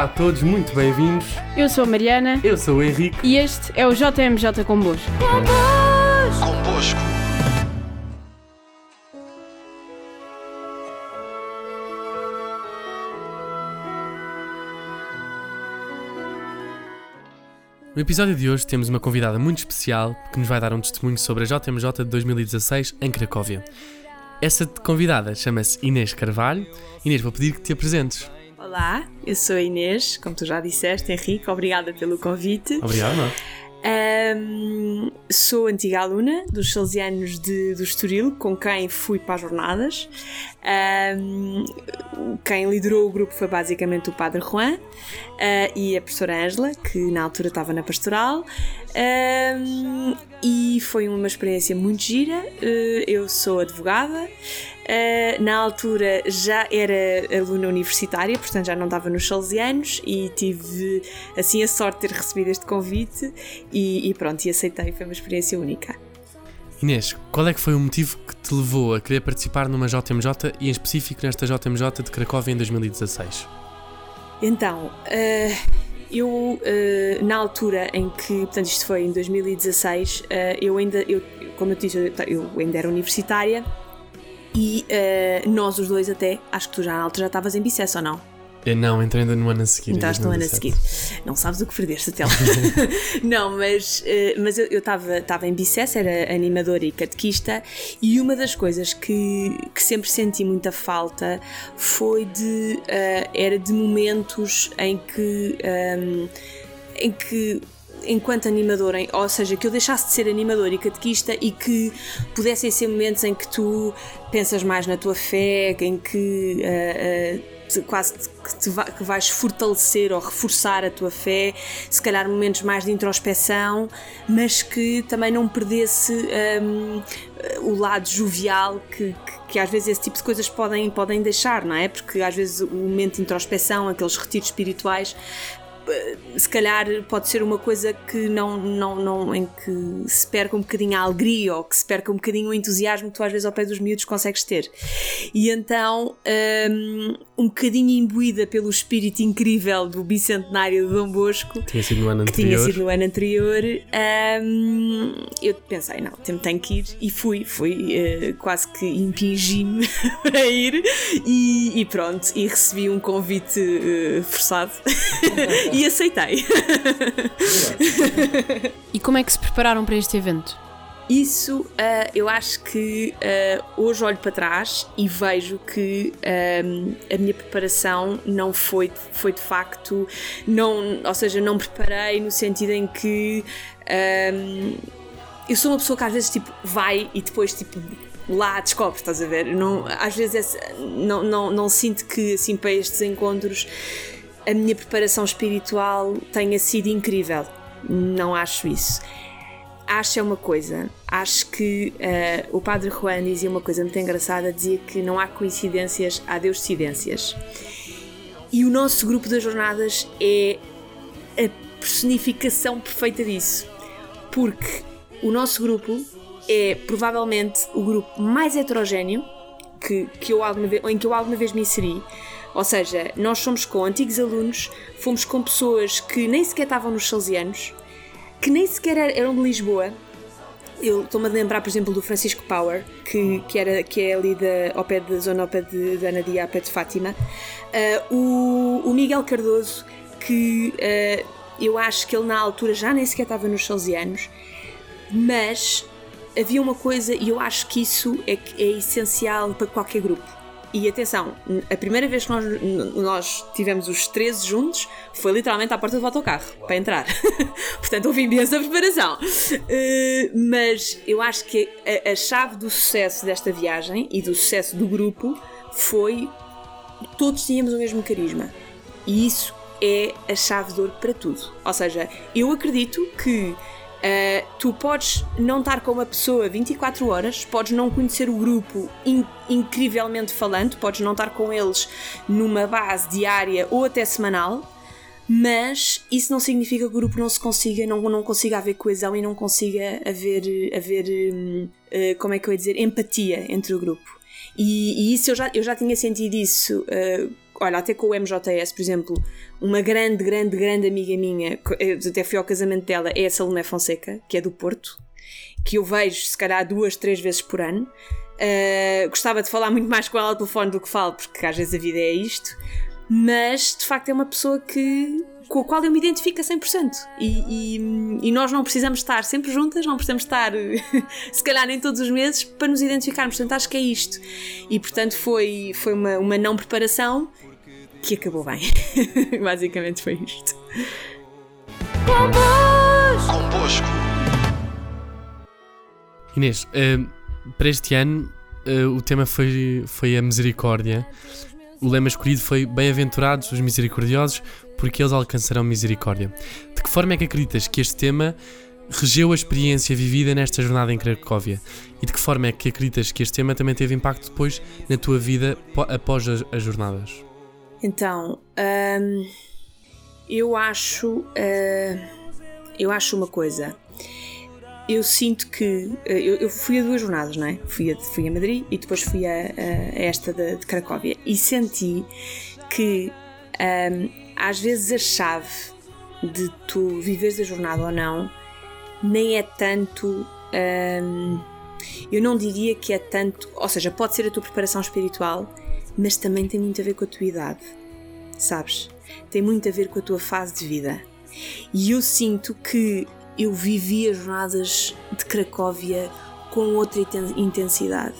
Olá a todos, muito bem-vindos. Eu sou a Mariana Eu sou o Henrique. e este é o JMJ Convosco. Convosco. No episódio de hoje temos uma convidada muito especial que nos vai dar um testemunho sobre a JMJ de 2016 em Cracóvia. Essa convidada chama-se Inês Carvalho. Inês, vou pedir que te apresentes. Olá, eu sou a Inês, como tu já disseste, Henrique, obrigada pelo convite. Obrigado, não? Ahm, sou antiga aluna dos Salesianos de, do Estoril, com quem fui para as jornadas. Ahm, quem liderou o grupo foi basicamente o Padre Juan ah, e a professora Ângela, que na altura estava na pastoral. Ahm, e foi uma experiência muito gira. Eh, eu sou advogada. Uh, na altura já era aluna universitária, portanto já não estava nos Salesianos e tive assim a sorte de ter recebido este convite e, e pronto, e aceitei, foi uma experiência única. Inês, qual é que foi o motivo que te levou a querer participar numa JMJ e em específico nesta JMJ de Cracóvia em 2016? Então, uh, eu uh, na altura em que, portanto isto foi em 2016, uh, eu ainda, eu, como eu disse, eu, eu ainda era universitária e uh, nós os dois até, acho que tu já na altura já estavas em Bicesse ou não? Eu não, entrei ainda no ano a seguir. em Entraste no ano a 2017. seguir. Não sabes o que perdeste até lá. não, mas, eh, mas eu estava em Bicesse, era animadora e catequista, e uma das coisas que, que sempre senti muita falta foi de. eh, era de momentos em que. ehm, em que enquanto animadora, em- ou seja, que eu deixasse de ser animadora e catequista e que pudessem ser momentos em que tu pensas mais na tua fé, em que ah, ah, te- quase que, te va- que vais fortalecer ou reforçar a tua fé, se calhar momentos mais de introspeção, mas que também não perdesse hum, o lado jovial que, que, que às vezes esse tipo de coisas podem, podem deixar, não é? Porque às vezes o momento de introspeção, aqueles retiros espirituais, se calhar pode ser uma coisa que não, não, não em que se perca um bocadinho a alegria ou que se perca um bocadinho o entusiasmo que tu às vezes ao pé dos miúdos consegues ter. E então, hum, um bocadinho imbuída pelo espírito incrível do bicentenário de Dom Bosco, Tinha sido no ano que tinha anterior. sido no ano anterior, hum, eu pensei, não, tenho, tenho que ir e fui, fui eh, quase que impingi-me a ir e, e pronto, e recebi um convite eh, forçado e aceitei. E como é que se prepararam para este evento? Isso ah, eu acho que ah, hoje olho para trás e vejo que ahm, a minha preparação não foi, foi de facto, não, ou seja, não preparei no sentido em que ahm, eu sou uma pessoa que às vezes tipo vai e depois tipo lá descobre, estás a ver? Não, às vezes esse- não, não, não sinto que assim para estes encontros a minha preparação espiritual tenha sido incrível. Não acho isso acho é uma coisa. Acho que eh, o Padre Juan dizia uma coisa muito engraçada: dizia que não há coincidências, há Deuscidências. E o nosso grupo das jornadas é a personificação perfeita disso. Porque o nosso grupo é provavelmente o grupo mais heterogéneo que, que eu alguma vez, em que eu alguma vez me inseri. Ou seja, nós somos com antigos alunos, fomos com pessoas que nem sequer estavam nos Salesianos, que nem sequer er- eram de Lisboa. Eu estou-me a lembrar, por exemplo, do Francisco Power, que, que, era, que é ali da, ao pé da zona ao pé de, de Anadia, ao pé de Fátima. Ah, o, o Miguel Cardoso, que ah, eu acho que ele na altura já nem sequer estava nos Salesianos, mas havia uma coisa, e eu acho que isso é, é essencial para qualquer grupo. E atenção, a primeira vez que nós, nós tivemos os 13 juntos foi literalmente à porta do autocarro para entrar. Portanto, houve imensa preparação. Eh, mas eu acho que a, a chave do sucesso desta viagem e do sucesso do grupo foi todos tínhamos o mesmo carisma. E isso é a chave de ouro para tudo. Ou seja, eu acredito que Uh, tu podes não estar com uma pessoa 24 horas, podes não conhecer o grupo in- incrivelmente falando, podes não estar com eles numa base diária ou até semanal, mas isso não significa que o grupo não se consiga, não, não consiga haver coesão e não consiga haver, haver hum, uh, como é que eu ia dizer, empatia entre o grupo. E, e isso eu já, eu já tinha sentido isso uh, olha, até com o MJS, por exemplo, uma grande, grande, grande amiga minha, até fui ao casamento dela, é a Salomé Fonseca, que é do Porto, que eu vejo se calhar duas, três vezes por ano. Uh, gostava de falar muito mais com ela ao telefone do que falo, porque às vezes a vida é isto, mas de facto é uma pessoa que com a qual eu me identifico a 100%. E, e, e nós não precisamos estar sempre juntas, não precisamos estar, se calhar, nem todos os meses para nos identificarmos. Portanto, acho que é isto. E, portanto, foi, foi uma, uma não preparação que acabou bem. Basicamente foi isto. Convosco. Inês, uh, para este ano uh, o tema foi, foi a misericórdia. O lema escolhido foi Bem-aventurados os misericordiosos, porque eles alcançarão misericórdia. De que forma é que acreditas que este tema regeu a experiência vivida nesta jornada em Cracóvia? E de que forma é que acreditas que este tema também teve impacto depois na tua vida após as, as jornadas? Então, hum, eu acho. Uh, eu acho uma coisa. Eu sinto que. Uh, eu, eu, fui a duas jornadas, não é? Fui a, fui a Madrid e depois fui a, a esta de, de Cracóvia. E senti que um, às vezes a chave de tu viveres a jornada ou não nem é tanto. Um, eu não diria que é tanto. Ou seja, pode ser a tua preparação espiritual, mas também tem muito a ver com a tua idade, sabes? Tem muito a ver com a tua fase de vida. E eu sinto que eu vivi as jornadas de Cracóvia com outra intensidade.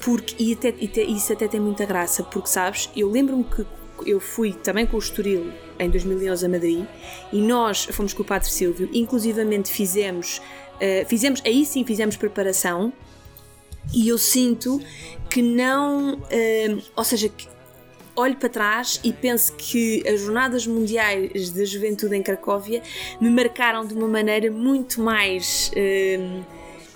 Porque, e, até, e isso até tem muita graça, porque sabes, eu lembro-me que eu fui também com o Estoril em 2011 a Madrid e nós fomos com o Padre Silvio, inclusivamente fizemos, uh, fizemos aí sim fizemos preparação e eu sinto que não, uh, ou seja, que olho para trás e penso que as Jornadas Mundiais da Juventude em Cracóvia me marcaram de uma maneira muito mais uh,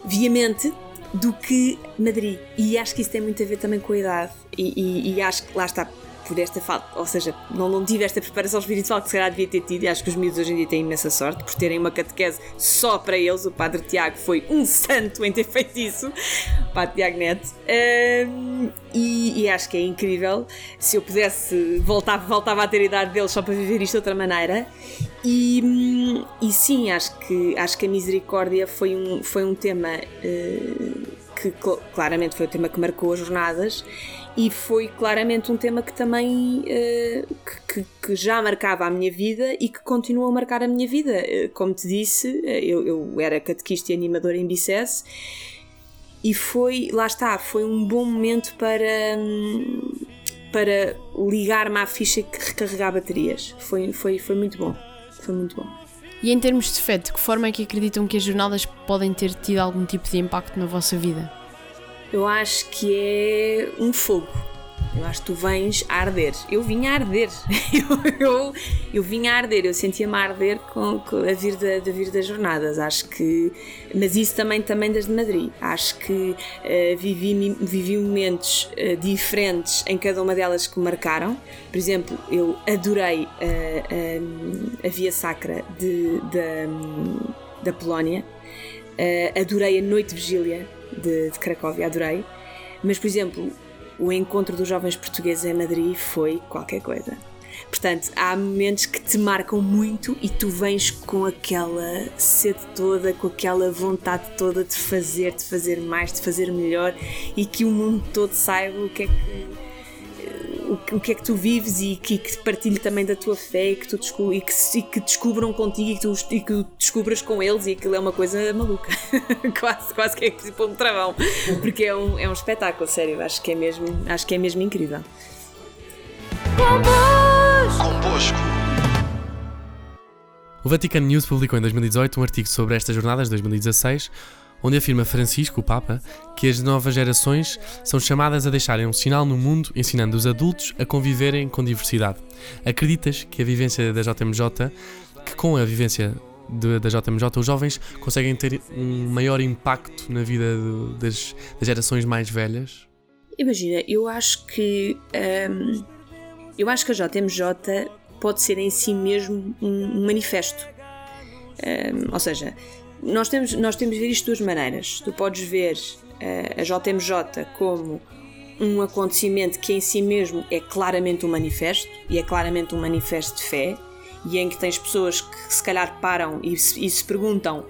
veemente do que Madrid. E acho que isso tem muito a ver também com a idade. E, e, e acho que lá está, por esta falta, ou seja, não, não tive esta preparação espiritual que se calhar devia ter tido e acho que os miúdos hoje em dia têm imensa sorte por terem uma catequese só para eles. O Padre Tiago foi um santo em ter feito isso, o Padre Tiago Neto, um, e, e, acho que é incrível. Se eu pudesse, voltava, voltava a ter idade deles só para viver isto de outra maneira. E, e sim, acho que, acho que a misericórdia foi um, foi um tema uh, que claramente foi o tema que marcou as jornadas e foi claramente um tema que também uh, que, que, já marcava a minha vida e que continua a marcar a minha vida. Uh, como te disse, uh, eu, eu, era catequista e animadora em Bicesse e foi, lá está, foi um bom momento para, um, para ligar-me à ficha que recarregar baterias. Foi, foi, foi muito bom. Foi muito bom. E em termos de fé, de que forma é que acreditam que as jornadas podem ter tido algum tipo de impacto na vossa vida? eu acho que é um fogo. Eu acho que tu vens a arder. Eu vim a arder. Eu, eu, eu vim a arder. Eu sentia-me a arder com, com, a, vir da, da vir das jornadas. Acho que. Mas isso também, também das de Madrid. Acho que uh, vivi, vivi momentos uh, diferentes em cada uma delas que me marcaram. Por exemplo, eu adorei uh, a Via Sacra de, de, da Polónia. adorei a Noite Vigília de, de Cracóvia, adorei. Mas, por exemplo, o encontro dos jovens portugueses em Madrid foi qualquer coisa. Portanto, há momentos que te marcam muito e tu vens com aquela sede toda, com aquela vontade toda de fazer, de fazer mais, de fazer melhor e que o mundo todo saiba o que é que o, que é que tu vives e que, que partilhe também da tua fé e que, tu descu e que, e que descubram contigo e que, tu, e que descubras com eles e aquilo é uma coisa maluca. quase, quase que é tipo um travão. Porque é um, é um espetáculo, sério. Acho que é mesmo, acho que é mesmo incrível. Convosco. O Vatican News publicou em 2018 um artigo sobre estas jornadas de 2016 onde afirma Francisco, o Papa, que as novas gerações são chamadas a deixarem um sinal no mundo ensinando os adultos a conviverem com diversidade. Acreditas que a vivência da JMJ, que com a vivência de, da JMJ os jovens conseguem ter um maior impacto na vida das, das, gerações mais velhas? Imagina, eu acho que hum, eu acho que a JMJ pode ser em si mesmo um manifesto. Um, ou seja, nós temos, nós temos de ver isto de duas maneiras. Tu podes ver uh, a JMJ como um acontecimento que em si mesmo é claramente um manifesto e é claramente um manifesto de fé e em que tens pessoas que se calhar param e se, e se perguntam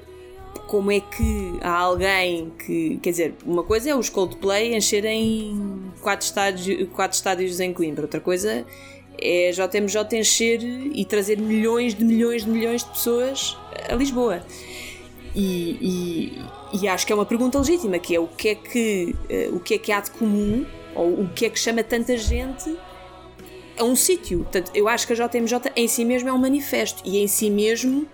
como é que há alguém que. Quer dizer, uma coisa é os Coldplay encherem quatro estádios, quatro estádios em Coimbra, outra coisa é JMJ encher e trazer milhões de milhões de milhões de pessoas a Lisboa. E, e, e acho que é uma pergunta legítima, que é o que é que, uh, o que, é que há de comum, ou o que é que chama tanta gente a um sítio. Portanto, eu acho que a JMJ em si mesmo é um manifesto e em si mesmo uh,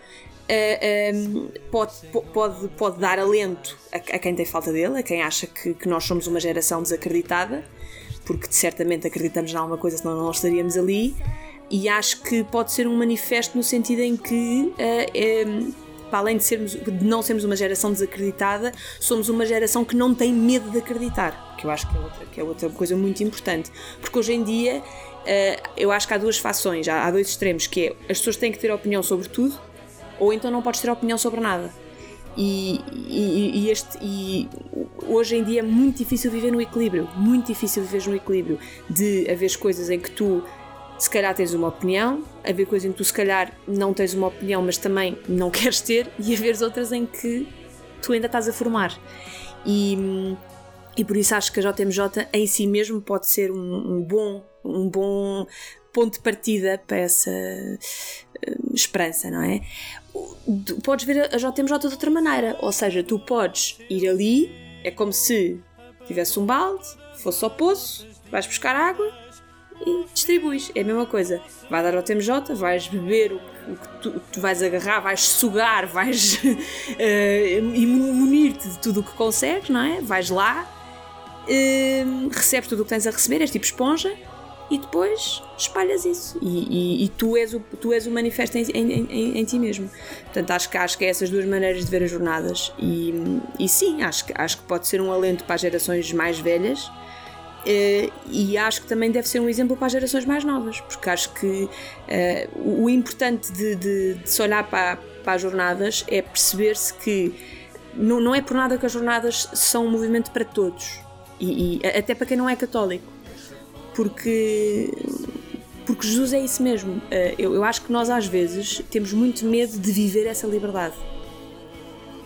eh, um, ehm, pode, pode, pode dar alento a, a, quem tem falta dele, a quem acha que, que nós somos uma geração desacreditada, porque certamente acreditamos em alguma coisa, senão não estaríamos ali. E acho que pode ser um manifesto no sentido em que uh, um, para além de, sermos, de não sermos uma geração desacreditada, somos uma geração que não tem medo de acreditar, que eu acho que é outra, que é outra coisa muito importante. Porque hoje em dia uh, eu acho que há duas fações, há, há dois extremos, que é as pessoas têm que ter opinião sobre tudo, ou então não podes ter opinião sobre nada. E, e, e, este, e hoje em dia é muito difícil viver no equilíbrio, muito difícil viver no equilíbrio de haver coisas em que tu se calhar tens uma opinião, haver coisas em que tu se calhar não tens uma opinião, mas também não queres ter, e haver outras em que tu ainda estás a formar. E, e por isso acho que a JMJ em si mesmo pode ser um, um bom, um bom ponto de partida para essa uh, esperança, não é? Tu podes ver a JMJ de outra maneira, ou seja, tu podes ir ali, é como se tivesse um balde, fosse ao poço, vais buscar água e distribuis. É a mesma coisa. Vai dar ao TMJ, vais beber o que, tu, tu, vais agarrar, vais sugar, vais uh, munir-te de tudo o que consegues, não é? Vais lá, uh, recebes tudo o que tens a receber, és tipo esponja, e depois espalhas isso. E, e, e tu, és o, tu és o manifesto em, em, em, em, ti mesmo. Portanto, acho que, acho que é essas duas maneiras de ver as jornadas. E, e sim, acho acho que pode ser um alento para as gerações mais velhas e acho que também deve ser um exemplo para as gerações mais novas, porque acho que uh, o importante de, de, de, se olhar para, para as jornadas é perceber-se que não, não é por nada que as jornadas são um movimento para todos, e, e, até para quem não é católico, porque, porque Jesus é isso mesmo. Uh, eu, eu acho que nós às vezes temos muito medo de viver essa liberdade,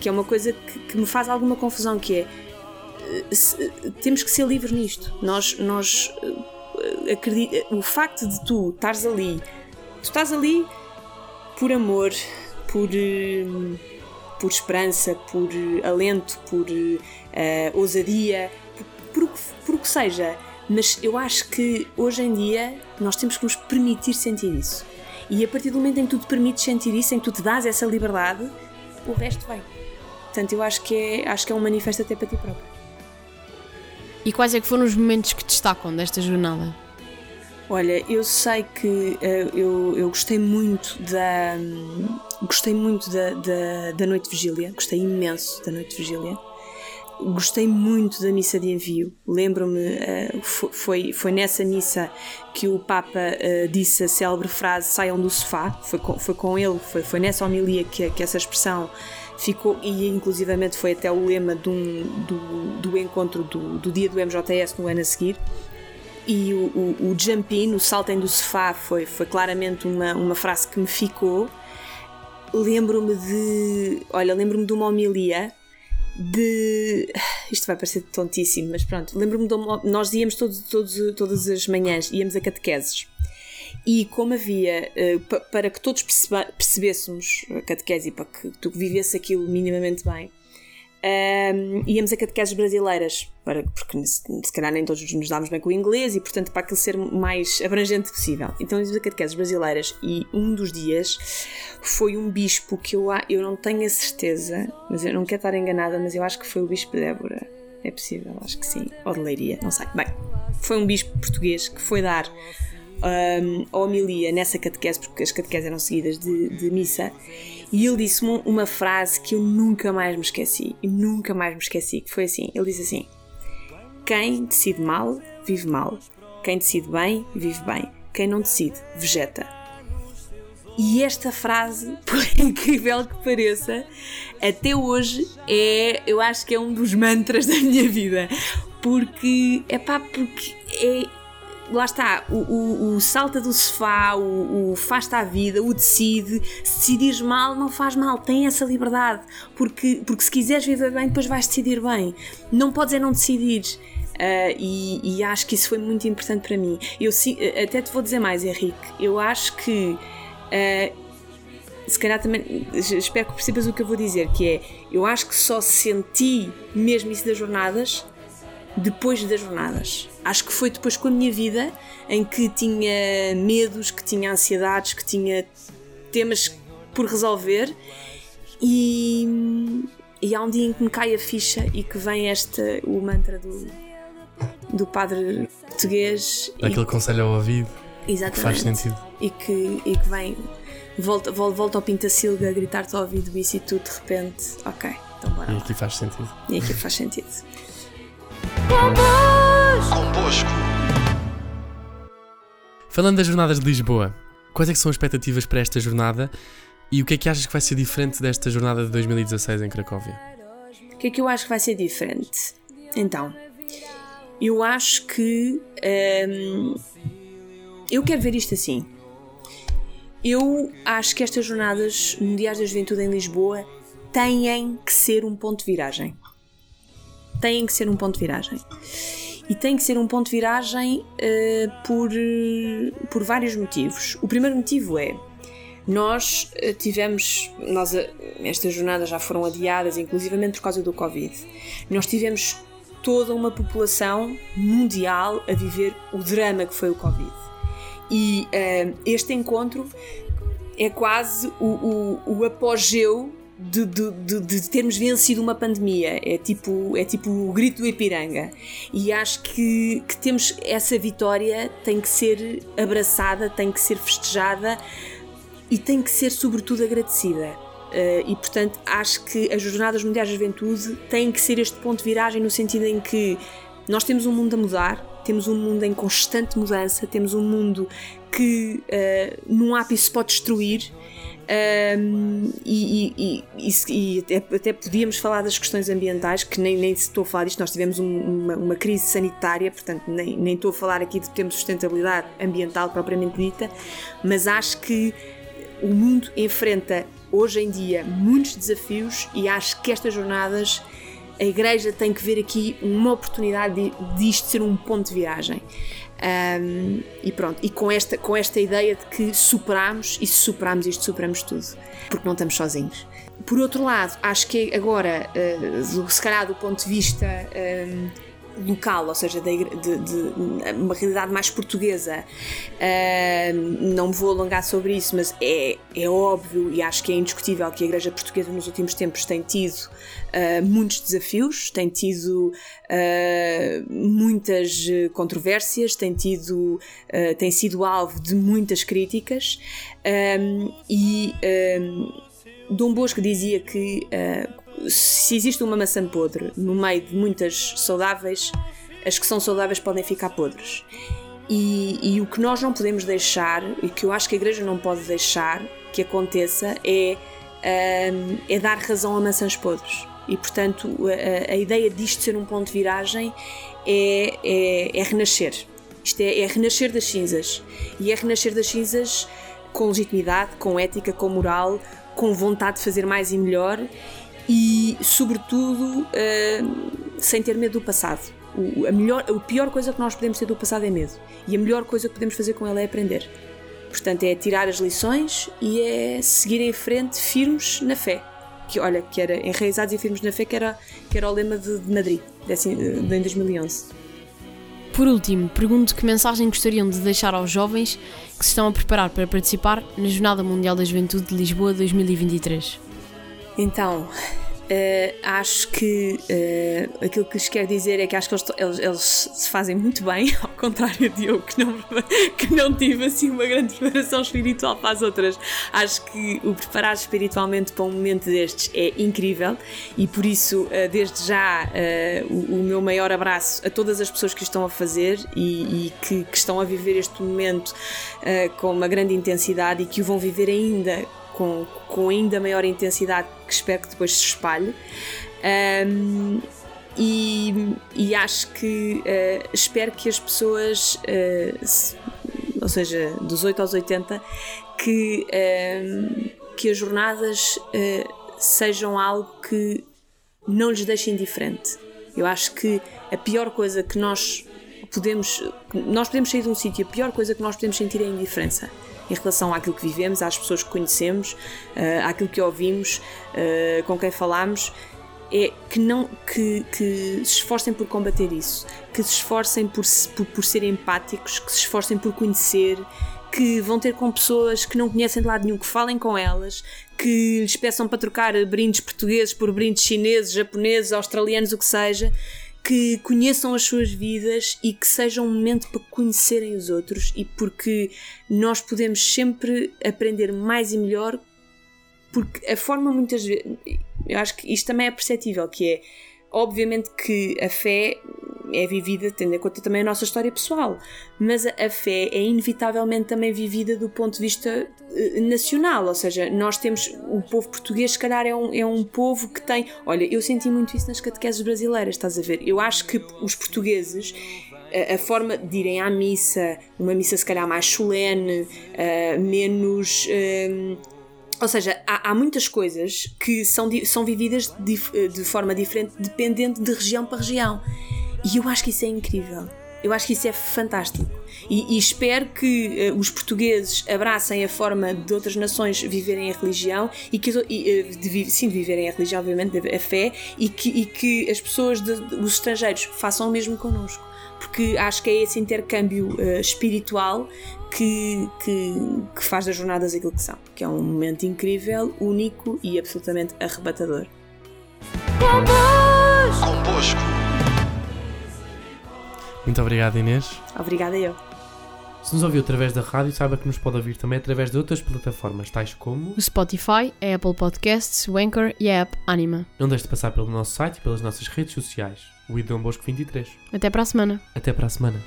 que é uma coisa que, que me faz alguma confusão, que é temos que ser livres nisto. Nós, nós eh, acredita, o facto de tu estares ali, tu estás ali por amor, por, eh, por esperança, por alento, por uh, ousadia, por, por, por o que seja. Mas eu acho que hoje em dia nós temos que nos permitir sentir isso. E a partir do momento em que tu te permites sentir isso, em que tu te dás essa liberdade, o resto vem. Portanto, eu acho que é, acho que é um manifesto até para ti próprio. E quais é que foram os momentos que destacam desta jornada? Olha, eu sei que uh, eu, eu gostei muito da. Gostei muito da, da, da Noite de Vigília, gostei imenso da Noite de Vigília. Gostei muito da missa de envio. Lembro-me, uh, foi, foi nessa missa que o Papa uh, disse a célebre frase: saiam do sofá. Foi com, foi com ele, foi, foi nessa homilia que, que essa expressão ficou, e inclusivamente foi até o lema do, do, do encontro do, do dia do MJS no ano a seguir. E o, o, o jump in, o saltem do sofá, foi, foi claramente uma, uma frase que me ficou. Lembro-me de. Olha, lembro-me de uma homilia de. Isto vai parecer tontíssimo, mas pronto. Lembro-me de uma. Nós íamos todos, todas as manhãs, íamos a catequeses e como havia, uh, para que todos percebêssemos a catequese e para que tu vivesse aquilo minimamente bem, um, ehm, íamos a catequeses brasileiras, para, porque se, se calhar nem todos nos dávamos bem com o inglês e, portanto, para aquilo ser mais abrangente possível. Então íamos a catequeses brasileiras e um dos dias foi um bispo que eu, eu não tenho a certeza, mas eu não quero estar enganada, mas eu acho que foi o bispo Débora. É possível, acho que sim. Ou de Leiria, não sei. Bem, foi um bispo português que foi dar um, a homilia nessa catequese, porque as catequeses eram seguidas de, de missa, e ele disse-me uma frase que eu nunca mais me esqueci, e nunca mais me esqueci, que foi assim, ele disse assim, quem decide mal, vive mal, quem decide bem, vive bem, quem não decide, vegeta. E esta frase, por incrível que pareça, até hoje é, eu acho que é um dos mantras da minha vida porque é pá, porque é lá está, o, o, o, salta do sofá, o, o faz-te à vida, o decide. Se decidires mal, não faz mal, tem essa liberdade. Porque, porque se quiseres viver bem, depois vais decidir bem. Não podes é não decidir. Uh, e, e, acho que isso foi muito importante para mim. Eu até te vou dizer mais, Henrique. Eu acho que. Uh, se calhar também. Espero que percebas o que eu vou dizer, que é. Eu acho que só senti mesmo isso das jornadas depois das jornadas. Acho que foi depois com a minha vida em que tinha medos, que tinha ansiedades, que tinha temas por resolver e, e há um dia em que me cai a ficha e que vem este o mantra do, do padre português. Aquele e, conselho ao ouvido. Exatamente. Que faz sentido. E que, e que vem, volta, volta ao Pintacilga a gritar-te ao ouvido isso e tu de repente, ok, então bora. E aqui faz sentido. E aqui faz sentido. Convosco. Falando das jornadas de Lisboa, quais é são as expectativas para esta jornada e o que é que achas que vai ser diferente desta jornada de 2016 em Cracóvia? O que é que eu acho que vai ser diferente? Então, eu acho que hum, eu quero ver isto assim. Eu acho que estas jornadas mundiais da juventude em Lisboa têm que ser um ponto de viragem têm que ser um ponto de viragem. E tem que ser um ponto de viragem uh, por, por vários motivos. O primeiro motivo é nós uh, tivemos, nós, estas jornadas já foram adiadas, inclusivamente por causa do Covid. Nós tivemos toda uma população mundial a viver o drama que foi o Covid. E este encontro é quase o, o, o apogeu de, de, de, de, termos vencido uma pandemia. É tipo, é tipo o grito do Ipiranga. E acho que, que temos essa vitória tem que ser abraçada, tem que ser festejada e tem que ser, sobretudo, agradecida. Uh, e portanto acho que as Jornadas Mundiais da Juventude têm que ser este ponto de viragem no sentido em que nós temos um mundo a mudar, temos um mundo em constante mudança, temos um mundo que uh, num ápice se pode destruir um, e, e, e, e até, até, podíamos falar das questões ambientais, que nem, nem estou a falar disto, nós tivemos um, uma, uma, crise sanitária, portanto, nem, nem estou a falar aqui de termos sustentabilidade ambiental propriamente dita, mas acho que o mundo enfrenta hoje em dia muitos desafios e acho que estas jornadas a Igreja tem que ver aqui uma oportunidade de, de isto ser um ponto de viragem. Um, e pronto, e com esta, com esta ideia de que superamos e se superamos isto, superamos tudo, porque não estamos sozinhos. Por outro lado, acho que agora, uh, se calhar do ponto de vista local, ou seja, de, de, de, uma realidade mais portuguesa. Uh, não me vou alongar sobre isso, mas é, é óbvio e acho que é indiscutível que a Igreja Portuguesa nos últimos tempos tem tido uh, muitos desafios, tem tido uh, muitas controvérsias, tem, tido, tem sido alvo de muitas críticas e Dom Bosco dizia que se existe uma maçã podre no meio de muitas saudáveis, as que são saudáveis podem ficar podres. E, e, o que nós não podemos deixar, e que eu acho que a Igreja não pode deixar que aconteça, é, um, é dar razão a maçãs podres. E portanto, a, a, ideia disto ser um ponto de viragem é, é, é renascer. Isto é, é renascer das cinzas. E é renascer das cinzas com legitimidade, com ética, com moral, com vontade de fazer mais e melhor e, sobretudo, uh, sem ter medo do passado. O, a, melhor, a pior coisa que nós podemos ter do passado é medo, e a melhor coisa que podemos fazer com ele é aprender. Portanto, é tirar as lições e é seguir em frente firmes na fé. Que, olha, que era enraizados e firmes na fé, que era, que era o lema de, de Madrid, de, de, em 2011. Por último, pergunto que mensagem gostariam de deixar aos jovens que se estão a preparar para participar na Jornada Mundial da Juventude de Lisboa 2023. Então, Uh, acho que uh, aquilo que lhes quero dizer é que acho que eles, eles, se fazem muito bem, ao contrário de eu, que não, que não tive assim uma grande preparação espiritual para as outras. Acho que o preparar espiritualmente para um momento destes é incrível e por isso, uh, desde já, o, o, meu maior abraço a todas as pessoas que estão a fazer e, e que, que, estão a viver este momento com uma grande intensidade e que o vão viver ainda com, com ainda maior intensidade que espero que depois se espalhe. Um, e, e acho que uh, espero que as pessoas, uh, se, ou seja, dos 8 aos 80, que, que as jornadas sejam algo que não lhes deixe indiferente. Eu acho que a pior coisa que nós podemos. Nós podemos sair de um sítio, a pior coisa que nós podemos sentir é a indiferença em relação àquilo que vivemos, às pessoas que conhecemos, uh, àquilo que ouvimos, uh, com quem falamos, é que não que, que se esforcem por combater isso, que se esforcem por, por, por serem empáticos, que se esforcem por conhecer, que vão ter com pessoas que não conhecem de lado nenhum, que falem com elas, que lhes peçam para trocar brindes portugueses por brindes chineses, japoneses, australianos, o que seja, que conheçam as suas vidas e que seja um momento para conhecerem os outros e porque nós podemos sempre aprender mais e melhor porque a forma muitas vezes eu acho que isto também é perceptível que é obviamente que a fé é vivida tendo em conta também a nossa história pessoal, mas a, a fé é inevitavelmente também vivida do ponto de vista uh, nacional, ou seja, nós temos, o povo português se calhar é um, é um povo que tem, olha, eu senti muito isso nas catequeses brasileiras, estás a ver? Eu acho que os portugueses a, a forma de irem à missa, uma missa se calhar mais solene, uh, menos. Uh, ou seja, há, há, muitas coisas que são, são vividas de, de forma diferente dependendo de região para região. E eu acho que isso é incrível. Eu acho que isso é fantástico. E, e espero que uh, os portugueses abracem a forma de outras nações viverem a religião e que e, uh, de, sim, de viverem a religião, obviamente, a fé, e que, e que as pessoas, de, os estrangeiros, façam o mesmo connosco. Porque acho que é esse intercâmbio uh, espiritual que, que, que, faz das jornadas aquilo que são. Que é um momento incrível, único e absolutamente arrebatador. Convosco. Muito obrigado, Inês. Obrigada eu. Se nos ouviu através da rádio, saiba que nos pode ouvir também através de outras plataformas, tais como o Spotify, a Apple Podcasts, o Anchor e a app Anima. Não deixe de passar pelo nosso site e pelas nossas redes sociais, o Idom Bosco 23. Até para a semana. Até para a semana.